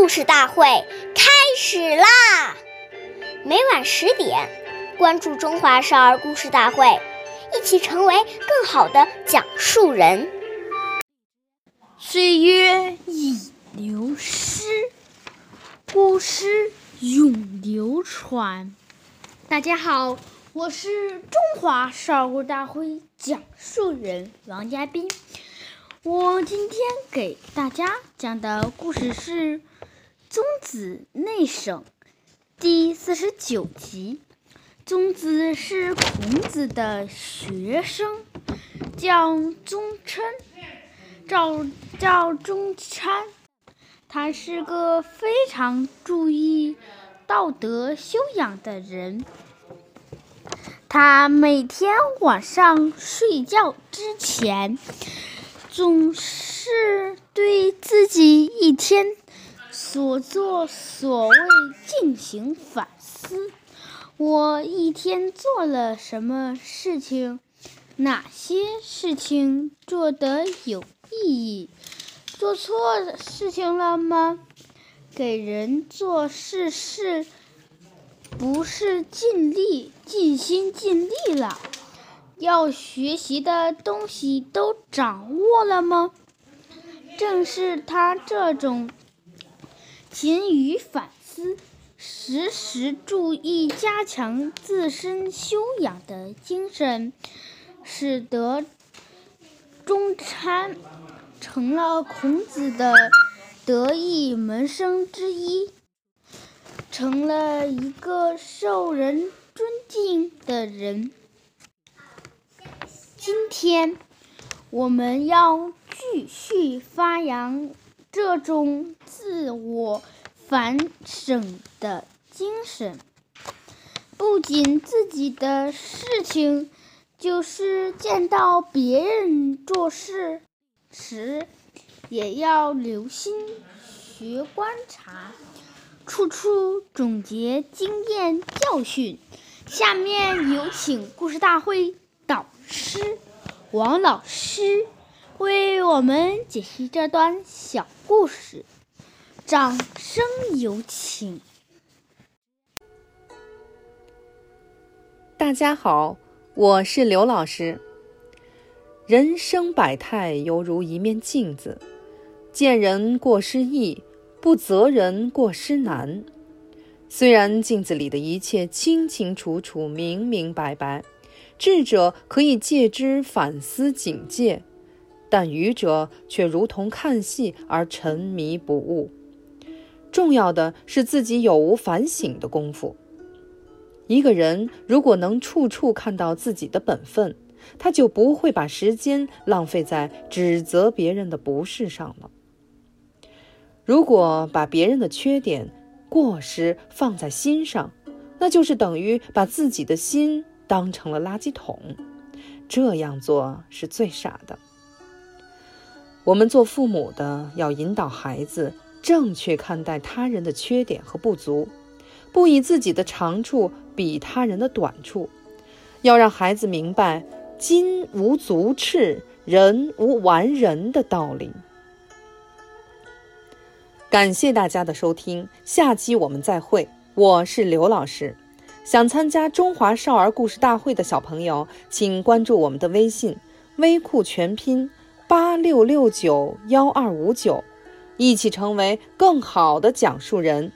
故事大会开始啦！每晚十点，关注《中华少儿故事大会》，一起成为更好的讲述人。岁月已流失，故事永流传。大家好，我是中华少儿故事大会讲述人王嘉宾。我今天给大家讲的故事是《宗子内省》第四十九集。宗子是孔子的学生，叫宗琛，叫叫宗参。他是个非常注意道德修养的人。他每天晚上睡觉之前。总是对自己一天所作所为进行反思。我一天做了什么事情？哪些事情做得有意义？做错事情了吗？给人做事是不是尽力、尽心尽力了？要学习的东西都掌握了吗？正是他这种勤于反思、时时注意加强自身修养的精神，使得中参成了孔子的得意门生之一，成了一个受人尊敬的人。今天，我们要继续发扬这种自我反省的精神，不仅自己的事情，就是见到别人做事时，也要留心学观察，处处总结经验教训。下面有请故事大会。导师王老师为我们解析这段小故事，掌声有请。大家好，我是刘老师。人生百态犹如一面镜子，见人过失易，不责人过失难。虽然镜子里的一切清清楚楚、明明白白。智者可以借之反思警戒，但愚者却如同看戏而沉迷不悟。重要的是自己有无反省的功夫。一个人如果能处处看到自己的本分，他就不会把时间浪费在指责别人的不是上了。如果把别人的缺点、过失放在心上，那就是等于把自己的心。当成了垃圾桶，这样做是最傻的。我们做父母的要引导孩子正确看待他人的缺点和不足，不以自己的长处比他人的短处，要让孩子明白“金无足赤，人无完人”的道理。感谢大家的收听，下期我们再会。我是刘老师。想参加中华少儿故事大会的小朋友，请关注我们的微信“微库全拼八六六九幺二五九”，一起成为更好的讲述人。